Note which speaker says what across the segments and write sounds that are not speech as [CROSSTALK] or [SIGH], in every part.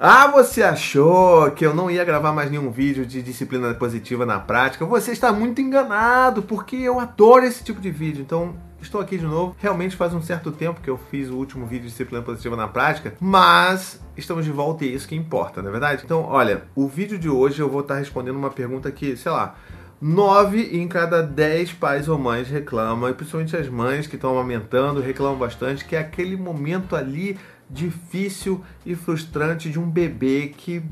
Speaker 1: Ah, você achou que eu não ia gravar mais nenhum vídeo de disciplina positiva na prática? Você está muito enganado, porque eu adoro esse tipo de vídeo. Então, estou aqui de novo. Realmente faz um certo tempo que eu fiz o último vídeo de disciplina positiva na prática, mas estamos de volta e é isso que importa, não é verdade? Então, olha, o vídeo de hoje eu vou estar respondendo uma pergunta que, sei lá, Nove em cada dez pais ou mães reclamam, e principalmente as mães que estão amamentando reclamam bastante, que é aquele momento ali difícil e frustrante de um bebê que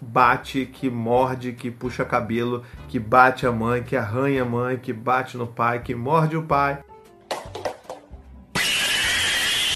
Speaker 1: bate, que morde, que puxa cabelo, que bate a mãe, que arranha a mãe, que bate no pai, que morde o pai.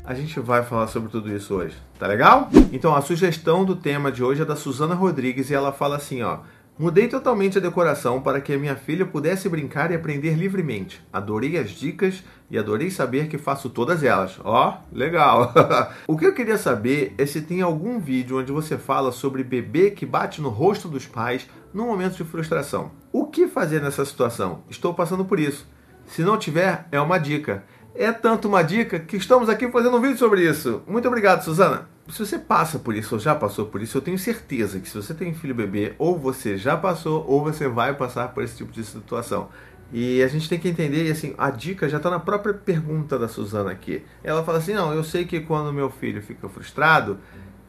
Speaker 1: A gente vai falar sobre tudo isso hoje, tá legal? Então a sugestão do tema de hoje é da Suzana Rodrigues e ela fala assim, ó: Mudei totalmente a decoração para que minha filha pudesse brincar e aprender livremente. Adorei as dicas e adorei saber que faço todas elas. Ó, oh, legal! [LAUGHS] o que eu queria saber é se tem algum vídeo onde você fala sobre bebê que bate no rosto dos pais no momento de frustração. O que fazer nessa situação? Estou passando por isso. Se não tiver, é uma dica. É tanto uma dica que estamos aqui fazendo um vídeo sobre isso. Muito obrigado, Suzana! se você passa por isso ou já passou por isso, eu tenho certeza que se você tem filho bebê, ou você já passou, ou você vai passar por esse tipo de situação. E a gente tem que entender, e assim, a dica já está na própria pergunta da Suzana aqui. Ela fala assim: não, eu sei que quando meu filho fica frustrado,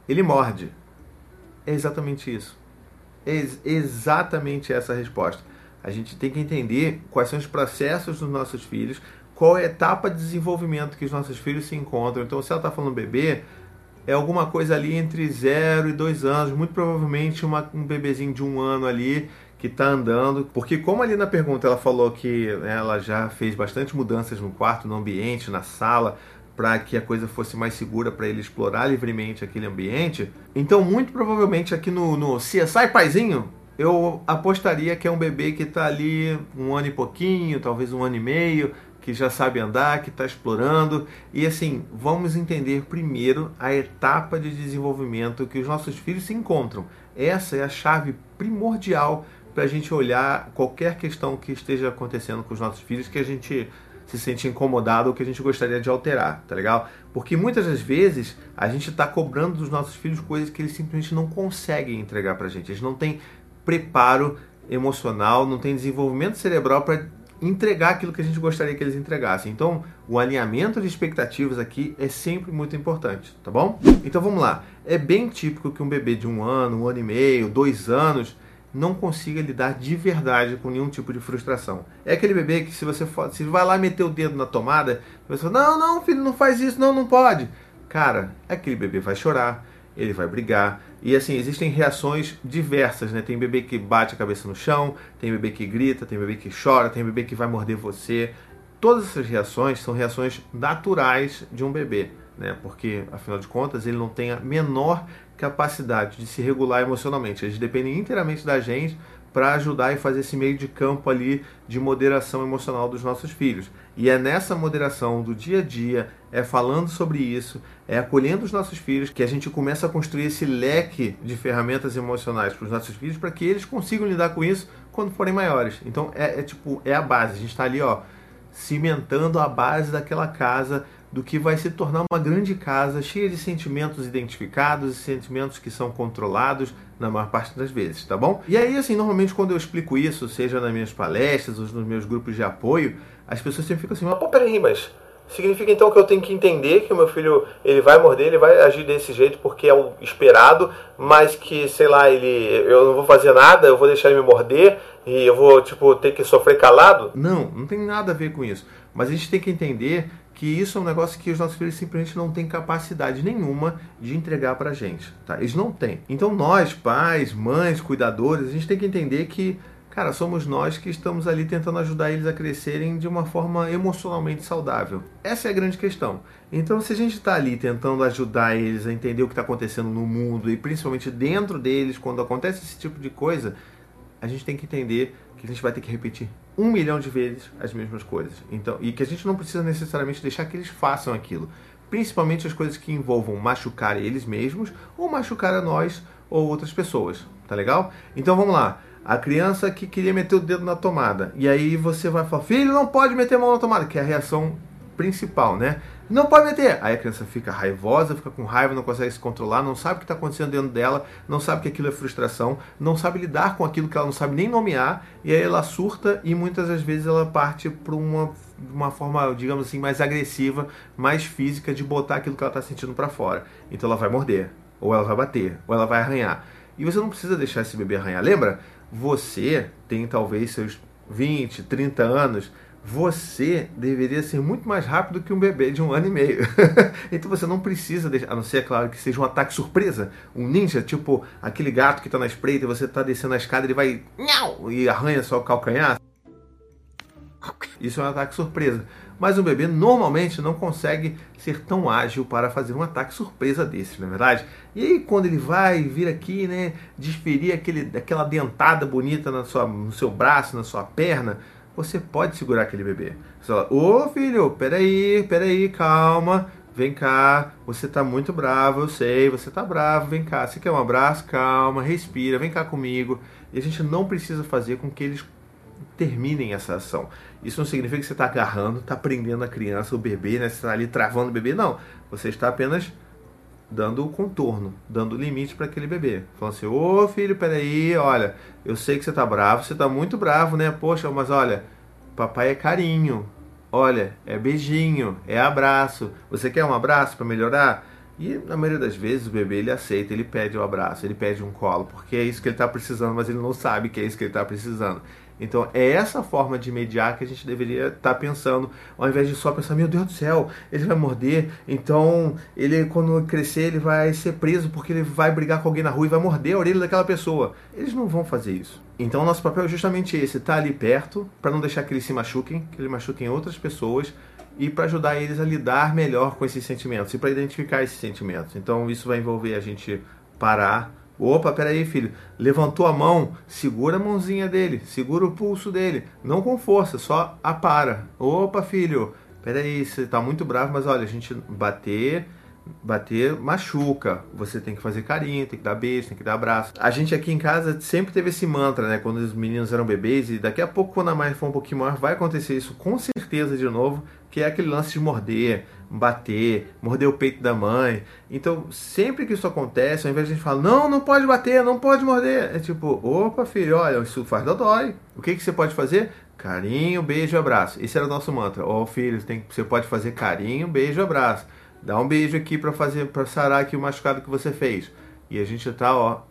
Speaker 1: ele morde. É exatamente isso. É ex exatamente essa a resposta. A gente tem que entender quais são os processos dos nossos filhos, qual é a etapa de desenvolvimento que os nossos filhos se encontram. Então, se ela está falando bebê, é alguma coisa ali entre 0 e 2 anos, muito provavelmente uma, um bebezinho de um ano ali que está andando, porque como ali na pergunta ela falou que né, ela já fez bastante mudanças no quarto, no ambiente, na sala, para que a coisa fosse mais segura para ele explorar livremente aquele ambiente, então muito provavelmente aqui no, no CSI Paizinho, eu apostaria que é um bebê que está ali um ano e pouquinho, talvez um ano e meio, que já sabe andar, que está explorando. E assim, vamos entender primeiro a etapa de desenvolvimento que os nossos filhos se encontram. Essa é a chave primordial para a gente olhar qualquer questão que esteja acontecendo com os nossos filhos que a gente se sente incomodado ou que a gente gostaria de alterar, tá legal? Porque muitas das vezes a gente está cobrando dos nossos filhos coisas que eles simplesmente não conseguem entregar para a gente. Eles não têm preparo emocional, não têm desenvolvimento cerebral para entregar aquilo que a gente gostaria que eles entregassem. Então, o alinhamento de expectativas aqui é sempre muito importante, tá bom? Então vamos lá. É bem típico que um bebê de um ano, um ano e meio, dois anos não consiga lidar de verdade com nenhum tipo de frustração. É aquele bebê que se você for, se vai lá meter o dedo na tomada, você fala, não, não, filho, não faz isso, não, não pode. Cara, aquele bebê vai chorar, ele vai brigar. E assim, existem reações diversas, né? Tem bebê que bate a cabeça no chão, tem bebê que grita, tem bebê que chora, tem bebê que vai morder você. Todas essas reações são reações naturais de um bebê, né? Porque, afinal de contas, ele não tem a menor capacidade de se regular emocionalmente. Eles dependem inteiramente da gente para ajudar e fazer esse meio de campo ali de moderação emocional dos nossos filhos. E é nessa moderação do dia a dia, é falando sobre isso, é acolhendo os nossos filhos que a gente começa a construir esse leque de ferramentas emocionais para os nossos filhos para que eles consigam lidar com isso quando forem maiores. Então é, é tipo, é a base. A gente está ali, ó, cimentando a base daquela casa do que vai se tornar uma grande casa cheia de sentimentos identificados e sentimentos que são controlados na maior parte das vezes, tá bom? E aí, assim, normalmente quando eu explico isso, seja nas minhas palestras ou nos meus grupos de apoio, as pessoas sempre ficam assim, mas pô, peraí, mas significa então que eu tenho que entender que o meu filho ele vai morder, ele vai agir desse jeito porque é o esperado, mas que, sei lá, ele eu não vou fazer nada, eu vou deixar ele me morder e eu vou, tipo, ter que sofrer calado? Não, não tem nada a ver com isso. Mas a gente tem que entender que isso é um negócio que os nossos filhos simplesmente não têm capacidade nenhuma de entregar pra gente, tá? Eles não têm. Então nós, pais, mães, cuidadores, a gente tem que entender que, cara, somos nós que estamos ali tentando ajudar eles a crescerem de uma forma emocionalmente saudável. Essa é a grande questão. Então se a gente está ali tentando ajudar eles a entender o que está acontecendo no mundo e principalmente dentro deles, quando acontece esse tipo de coisa, a gente tem que entender que a gente vai ter que repetir um milhão de vezes as mesmas coisas. Então, e que a gente não precisa necessariamente deixar que eles façam aquilo. Principalmente as coisas que envolvam machucar eles mesmos ou machucar a nós ou outras pessoas. Tá legal? Então vamos lá. A criança que queria meter o dedo na tomada. E aí você vai falar, filho, não pode meter a mão na tomada, que é a reação principal, né? Não pode meter! Aí a criança fica raivosa, fica com raiva, não consegue se controlar, não sabe o que está acontecendo dentro dela, não sabe que aquilo é frustração, não sabe lidar com aquilo que ela não sabe nem nomear, e aí ela surta e muitas das vezes ela parte para uma, uma forma, digamos assim, mais agressiva, mais física de botar aquilo que ela está sentindo para fora. Então ela vai morder, ou ela vai bater, ou ela vai arranhar. E você não precisa deixar esse bebê arranhar. Lembra? Você tem talvez seus 20, 30 anos você deveria ser muito mais rápido que um bebê de um ano e meio. [LAUGHS] então você não precisa deixar, a não ser, é claro, que seja um ataque surpresa, um ninja, tipo aquele gato que está na espreita e você está descendo a escada, ele vai e arranha só o calcanhar. Isso é um ataque surpresa. Mas um bebê normalmente não consegue ser tão ágil para fazer um ataque surpresa desse, não é verdade? E aí quando ele vai vir aqui, né, desferir aquele, aquela dentada bonita na sua, no seu braço, na sua perna, você pode segurar aquele bebê. Você fala, ô filho, peraí, peraí, calma, vem cá, você tá muito bravo, eu sei, você tá bravo, vem cá, você quer um abraço? Calma, respira, vem cá comigo. E a gente não precisa fazer com que eles terminem essa ação. Isso não significa que você está agarrando, está prendendo a criança, o bebê, né? Você está ali travando o bebê. Não. Você está apenas dando o contorno, dando o limite para aquele bebê. Falando assim, ô filho, peraí, olha, eu sei que você tá bravo, você tá muito bravo, né? Poxa, mas olha, papai é carinho, olha, é beijinho, é abraço. Você quer um abraço para melhorar? E na maioria das vezes o bebê ele aceita, ele pede o um abraço, ele pede um colo, porque é isso que ele está precisando, mas ele não sabe que é isso que ele está precisando. Então é essa forma de mediar que a gente deveria estar tá pensando, ao invés de só pensar, meu Deus do céu, ele vai morder, então ele quando crescer ele vai ser preso porque ele vai brigar com alguém na rua e vai morder a orelha daquela pessoa. Eles não vão fazer isso. Então nosso papel é justamente esse, estar tá ali perto para não deixar que eles se machuquem, que eles machuquem outras pessoas e para ajudar eles a lidar melhor com esses sentimentos e para identificar esses sentimentos. Então isso vai envolver a gente parar Opa, peraí, filho. Levantou a mão, segura a mãozinha dele, segura o pulso dele. Não com força, só apara. Opa, filho, peraí, você tá muito bravo, mas olha, a gente bater, bater machuca. Você tem que fazer carinho, tem que dar beijo, tem que dar abraço. A gente aqui em casa sempre teve esse mantra, né? Quando os meninos eram bebês, e daqui a pouco, quando a mãe for um pouquinho maior, vai acontecer isso com certeza de novo, que é aquele lance de morder bater, morder o peito da mãe. Então, sempre que isso acontece, ao invés de a gente falar, não, não pode bater, não pode morder, é tipo, opa, filho, olha, isso faz dodói. O que, que você pode fazer? Carinho, beijo, abraço. Esse era o nosso mantra. Ó, oh, filho, tem, você pode fazer carinho, beijo, abraço. Dá um beijo aqui para fazer, para sarar aqui o machucado que você fez. E a gente tá, ó,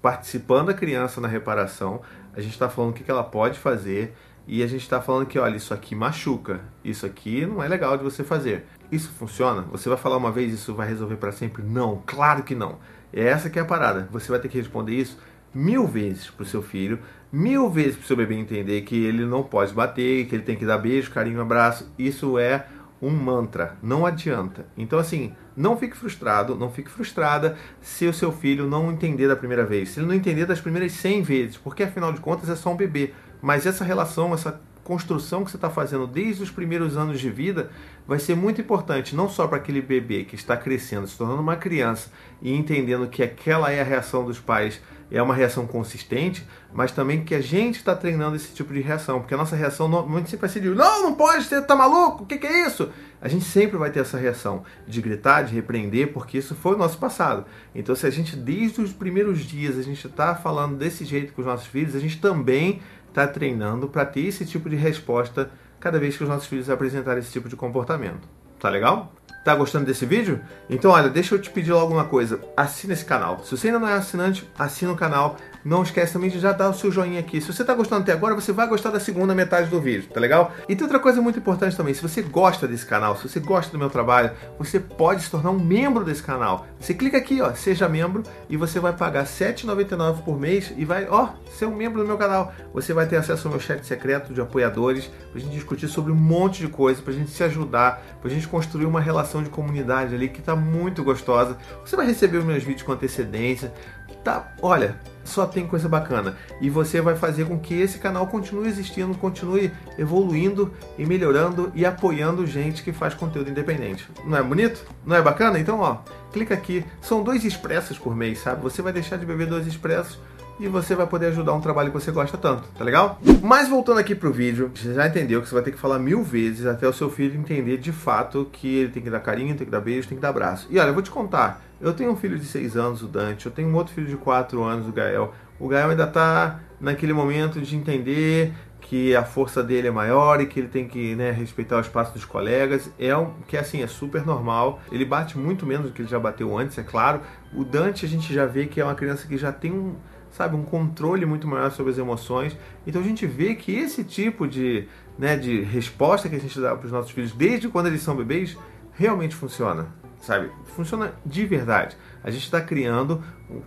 Speaker 1: participando da criança na reparação. A gente está falando o que, que ela pode fazer e a gente está falando que, olha, isso aqui machuca, isso aqui não é legal de você fazer. Isso funciona? Você vai falar uma vez isso vai resolver para sempre? Não, claro que não. É essa que é a parada. Você vai ter que responder isso mil vezes para o seu filho, mil vezes para o seu bebê entender que ele não pode bater, que ele tem que dar beijo, carinho, abraço. Isso é um mantra, não adianta. Então, assim, não fique frustrado, não fique frustrada se o seu filho não entender da primeira vez, se ele não entender das primeiras 100 vezes, porque afinal de contas é só um bebê. Mas essa relação, essa construção que você está fazendo desde os primeiros anos de vida vai ser muito importante, não só para aquele bebê que está crescendo, se tornando uma criança e entendendo que aquela é a reação dos pais, é uma reação consistente, mas também que a gente está treinando esse tipo de reação, porque a nossa reação normalmente sempre vai ser de não, não pode, você tá maluco, o que, que é isso? A gente sempre vai ter essa reação de gritar, de repreender, porque isso foi o nosso passado. Então, se a gente, desde os primeiros dias, a gente está falando desse jeito com os nossos filhos, a gente também está treinando para ter esse tipo de resposta cada vez que os nossos filhos apresentarem esse tipo de comportamento. Tá legal? Tá gostando desse vídeo? Então, olha, deixa eu te pedir logo uma coisa. Assina esse canal. Se você ainda não é assinante, assina o canal. Não esquece também de já dar o seu joinha aqui. Se você está gostando até agora, você vai gostar da segunda metade do vídeo, tá legal? E tem outra coisa muito importante também. Se você gosta desse canal, se você gosta do meu trabalho, você pode se tornar um membro desse canal. Você clica aqui, ó, seja membro, e você vai pagar R$ 7,99 por mês e vai, ó, ser um membro do meu canal. Você vai ter acesso ao meu chat secreto de apoiadores, pra gente discutir sobre um monte de coisa, pra gente se ajudar, pra gente construir uma relação de comunidade ali que tá muito gostosa. Você vai receber os meus vídeos com antecedência. Tá, olha, só tem coisa bacana. E você vai fazer com que esse canal continue existindo, continue evoluindo e melhorando e apoiando gente que faz conteúdo independente. Não é bonito? Não é bacana? Então, ó, clica aqui. São dois expressos por mês, sabe? Você vai deixar de beber dois expressos e você vai poder ajudar um trabalho que você gosta tanto, tá legal? Mas voltando aqui pro vídeo, você já entendeu que você vai ter que falar mil vezes até o seu filho entender de fato que ele tem que dar carinho, tem que dar beijo, tem que dar abraço. E olha, eu vou te contar, eu tenho um filho de 6 anos, o Dante, eu tenho um outro filho de 4 anos, o Gael. O Gael ainda tá naquele momento de entender que a força dele é maior e que ele tem que né, respeitar o espaço dos colegas. É um, que assim, é super normal. Ele bate muito menos do que ele já bateu antes, é claro. O Dante a gente já vê que é uma criança que já tem um, sabe, um controle muito maior sobre as emoções. Então a gente vê que esse tipo de, né, de resposta que a gente dá para os nossos filhos desde quando eles são bebês realmente funciona sabe? Funciona de verdade. A gente está criando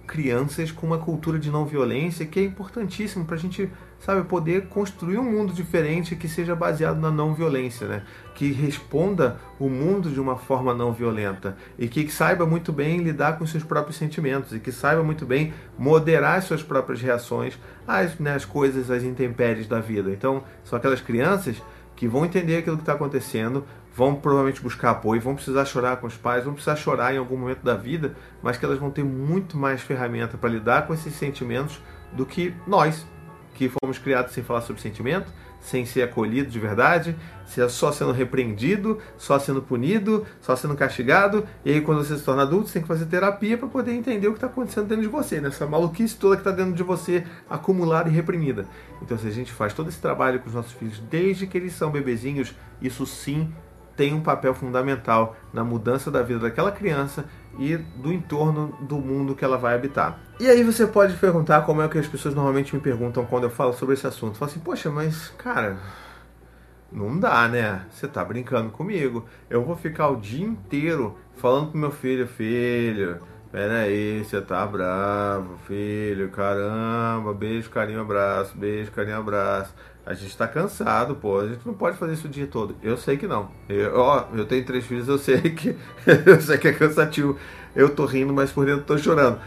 Speaker 1: crianças com uma cultura de não violência que é importantíssimo para a gente, sabe, poder construir um mundo diferente que seja baseado na não violência, né? Que responda o mundo de uma forma não violenta e que saiba muito bem lidar com seus próprios sentimentos e que saiba muito bem moderar suas próprias reações às, né, às coisas, às intempéries da vida. Então, são aquelas crianças que vão entender aquilo que está acontecendo, vão provavelmente buscar apoio, vão precisar chorar com os pais, vão precisar chorar em algum momento da vida, mas que elas vão ter muito mais ferramenta para lidar com esses sentimentos do que nós, que fomos criados sem falar sobre sentimento, sem ser acolhido de verdade, só sendo repreendido, só sendo punido, só sendo castigado. E aí, quando você se torna adulto, você tem que fazer terapia para poder entender o que está acontecendo dentro de você, nessa maluquice toda que está dentro de você, acumulada e reprimida. Então, se a gente faz todo esse trabalho com os nossos filhos desde que eles são bebezinhos, isso sim tem um papel fundamental na mudança da vida daquela criança e do entorno do mundo que ela vai habitar. E aí você pode perguntar como é que as pessoas normalmente me perguntam quando eu falo sobre esse assunto. Fala assim, poxa, mas cara, não dá, né? Você tá brincando comigo. Eu vou ficar o dia inteiro falando pro meu filho, filho, pera aí, você tá bravo, filho, caramba, beijo, carinho, abraço, beijo, carinho, abraço. A gente tá cansado, pô. A gente não pode fazer isso o dia todo. Eu sei que não. Eu, ó, eu tenho três filhos, eu sei que [LAUGHS] eu sei que é cansativo. Eu tô rindo, mas por dentro tô chorando.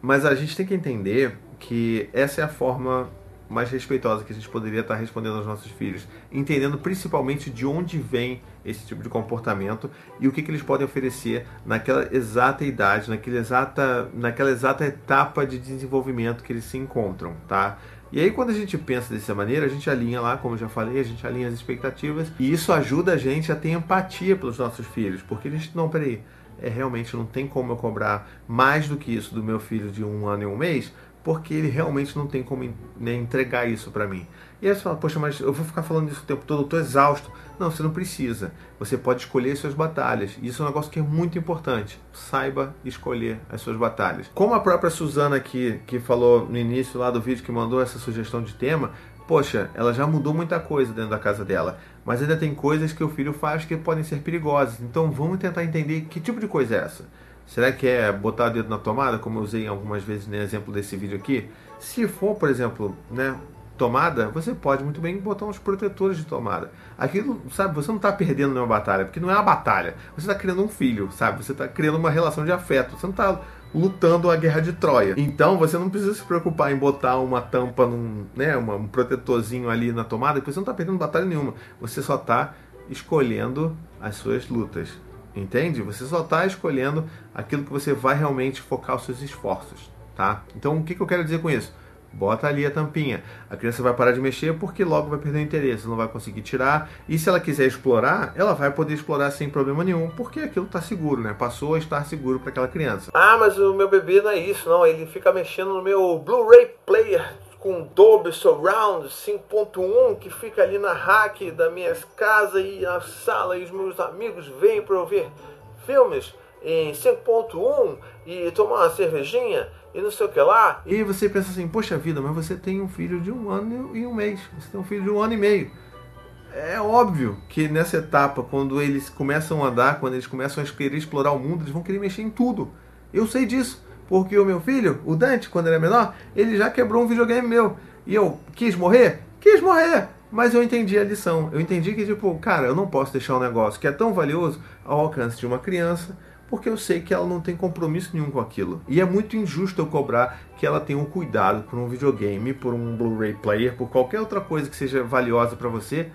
Speaker 1: Mas a gente tem que entender que essa é a forma mais respeitosa que a gente poderia estar respondendo aos nossos filhos, entendendo principalmente de onde vem esse tipo de comportamento e o que, que eles podem oferecer naquela exata idade, naquela exata, naquela exata etapa de desenvolvimento que eles se encontram, tá? E aí, quando a gente pensa dessa maneira, a gente alinha lá, como já falei, a gente alinha as expectativas e isso ajuda a gente a ter empatia pelos nossos filhos, porque a gente, não, peraí, é, realmente não tem como eu cobrar mais do que isso do meu filho de um ano e um mês, porque ele realmente não tem como né, entregar isso para mim. E aí você fala, poxa, mas eu vou ficar falando isso o tempo todo, eu tô exausto. Não, você não precisa. Você pode escolher suas batalhas. Isso é um negócio que é muito importante. Saiba escolher as suas batalhas. Como a própria Suzana aqui, que falou no início lá do vídeo, que mandou essa sugestão de tema, poxa, ela já mudou muita coisa dentro da casa dela. Mas ainda tem coisas que o filho faz que podem ser perigosas. Então vamos tentar entender que tipo de coisa é essa. Será que é botar o dedo na tomada, como eu usei algumas vezes no exemplo desse vídeo aqui? Se for, por exemplo, né, tomada, você pode muito bem botar uns protetores de tomada. Aquilo, sabe, você não está perdendo nenhuma batalha, porque não é uma batalha. Você está criando um filho, sabe? Você está criando uma relação de afeto. Você não está lutando a guerra de Troia. Então você não precisa se preocupar em botar uma tampa, num, né, um protetorzinho ali na tomada, porque você não está perdendo batalha nenhuma. Você só está escolhendo as suas lutas. Entende? Você só está escolhendo aquilo que você vai realmente focar os seus esforços. Tá? Então o que, que eu quero dizer com isso? Bota ali a tampinha. A criança vai parar de mexer porque logo vai perder o interesse, não vai conseguir tirar. E se ela quiser explorar, ela vai poder explorar sem problema nenhum, porque aquilo está seguro, né? Passou a estar seguro para aquela criança.
Speaker 2: Ah, mas o meu bebê não é isso, não. Ele fica mexendo no meu Blu-ray player com Dolby Surround 5.1 que fica ali na rack da minha casa e na sala e os meus amigos vêm para eu ver filmes em 5.1 e tomar uma cervejinha e não sei o que lá.
Speaker 1: E você pensa assim, poxa vida, mas você tem um filho de um ano e um mês, você tem um filho de um ano e meio. É óbvio que nessa etapa, quando eles começam a andar, quando eles começam a querer explorar o mundo, eles vão querer mexer em tudo. Eu sei disso, porque o meu filho, o Dante, quando ele é menor, ele já quebrou um videogame meu. E eu quis morrer? Quis morrer! Mas eu entendi a lição. Eu entendi que, tipo, cara, eu não posso deixar um negócio que é tão valioso ao alcance de uma criança porque eu sei que ela não tem compromisso nenhum com aquilo. E é muito injusto eu cobrar que ela tenha um cuidado por um videogame, por um Blu-ray player, por qualquer outra coisa que seja valiosa para você,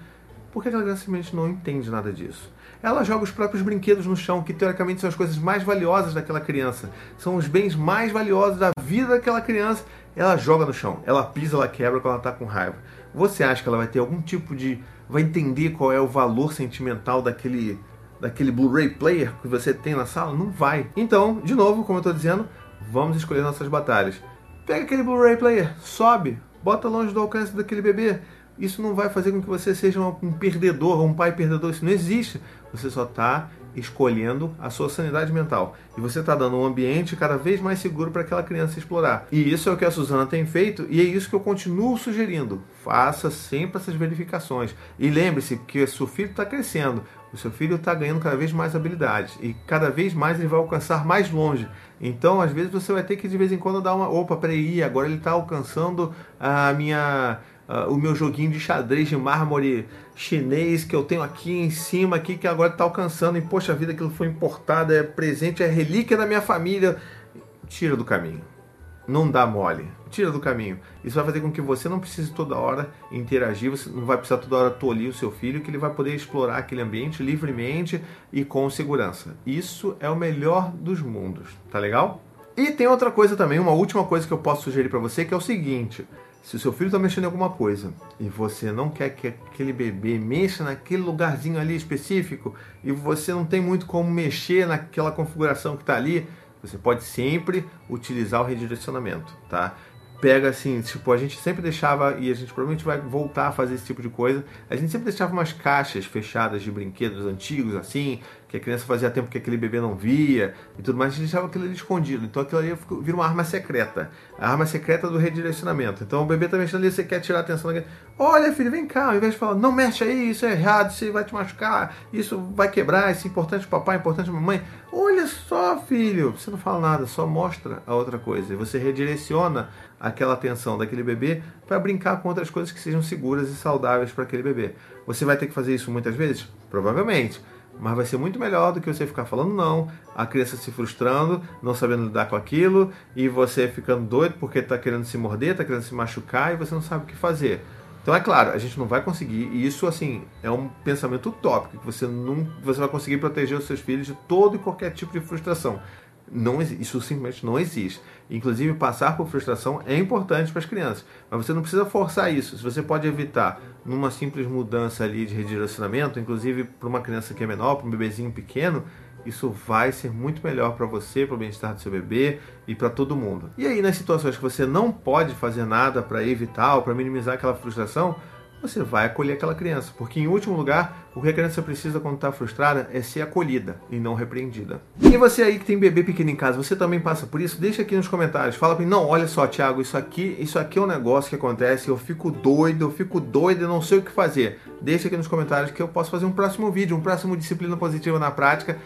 Speaker 1: porque ela simplesmente não entende nada disso. Ela joga os próprios brinquedos no chão, que teoricamente são as coisas mais valiosas daquela criança, são os bens mais valiosos da vida daquela criança. Ela joga no chão, ela pisa, ela quebra quando ela está com raiva. Você acha que ela vai ter algum tipo de. vai entender qual é o valor sentimental daquele daquele Blu-ray player que você tem na sala? Não vai. Então, de novo, como eu estou dizendo, vamos escolher nossas batalhas. Pega aquele Blu-ray player, sobe, bota longe do alcance daquele bebê. Isso não vai fazer com que você seja um perdedor, um pai perdedor. Isso não existe. Você só está escolhendo a sua sanidade mental. E você está dando um ambiente cada vez mais seguro para aquela criança explorar. E isso é o que a Suzana tem feito e é isso que eu continuo sugerindo. Faça sempre essas verificações. E lembre-se que o seu filho está crescendo. O seu filho está ganhando cada vez mais habilidades e cada vez mais ele vai alcançar mais longe. Então, às vezes, você vai ter que de vez em quando dar uma. Opa, peraí, agora ele está alcançando a minha. Uh, o meu joguinho de xadrez de mármore chinês que eu tenho aqui em cima, aqui que agora está alcançando. E poxa vida, aquilo foi importado, é presente, é relíquia da minha família. Tira do caminho não dá mole. Tira do caminho. Isso vai fazer com que você não precise toda hora interagir, você não vai precisar toda hora tolir o seu filho, que ele vai poder explorar aquele ambiente livremente e com segurança. Isso é o melhor dos mundos, tá legal? E tem outra coisa também, uma última coisa que eu posso sugerir para você, que é o seguinte: se o seu filho está mexendo em alguma coisa e você não quer que aquele bebê mexa naquele lugarzinho ali específico e você não tem muito como mexer naquela configuração que está ali, você pode sempre utilizar o redirecionamento, tá? Pega assim, tipo, a gente sempre deixava, e a gente provavelmente vai voltar a fazer esse tipo de coisa, a gente sempre deixava umas caixas fechadas de brinquedos antigos, assim, que a criança fazia tempo que aquele bebê não via e tudo mais, a gente deixava aquilo ali escondido. Então aquilo ali vira uma arma secreta. A arma secreta do redirecionamento. Então o bebê tá mexendo ali, você quer tirar a atenção daquele. Olha, filho, vem cá, ao invés de falar, não mexe aí, isso é errado, isso vai te machucar, isso vai quebrar, isso é importante pro papai, importante pra mamãe. Olha só, filho, você não fala nada, só mostra a outra coisa. E você redireciona aquela atenção daquele bebê para brincar com outras coisas que sejam seguras e saudáveis para aquele bebê. Você vai ter que fazer isso muitas vezes? Provavelmente mas vai ser muito melhor do que você ficar falando não, a criança se frustrando, não sabendo lidar com aquilo e você ficando doido porque está querendo se morder, está querendo se machucar e você não sabe o que fazer. Então é claro, a gente não vai conseguir, e isso assim é um pensamento utópico, que você não você vai conseguir proteger os seus filhos de todo e qualquer tipo de frustração. Não, isso simplesmente não existe. Inclusive, passar por frustração é importante para as crianças, mas você não precisa forçar isso. Se você pode evitar numa simples mudança ali de redirecionamento, inclusive para uma criança que é menor, para um bebezinho pequeno, isso vai ser muito melhor para você, para o bem-estar do seu bebê e para todo mundo. E aí, nas situações que você não pode fazer nada para evitar ou para minimizar aquela frustração, você vai acolher aquela criança. Porque, em último lugar, o que a criança precisa quando está frustrada é ser acolhida e não repreendida. E você aí que tem bebê pequeno em casa, você também passa por isso? Deixa aqui nos comentários. Fala para mim, não, olha só, Thiago, isso aqui, isso aqui é um negócio que acontece, eu fico doido, eu fico doido, eu não sei o que fazer. Deixa aqui nos comentários que eu posso fazer um próximo vídeo, um próximo Disciplina Positiva na Prática,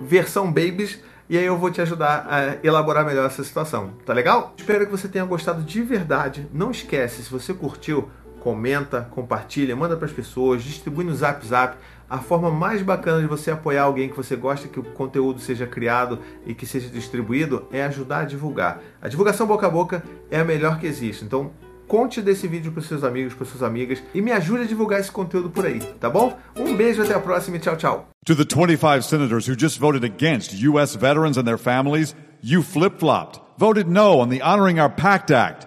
Speaker 1: versão babies, e aí eu vou te ajudar a elaborar melhor essa situação. Tá legal? Espero que você tenha gostado de verdade. Não esquece, se você curtiu, comenta, compartilha, manda para as pessoas, distribui no Zap Zap. A forma mais bacana de você apoiar alguém que você gosta que o conteúdo seja criado e que seja distribuído é ajudar a divulgar. A divulgação boca a boca é a melhor que existe. Então, conte desse vídeo para seus amigos, para suas amigas e me ajude a divulgar esse conteúdo por aí, tá bom? Um beijo, até a próxima e tchau, tchau.
Speaker 3: To the 25 senators who just voted against US veterans and their families, you flip-flopped. Voted no on the Honoring Our Pact Act.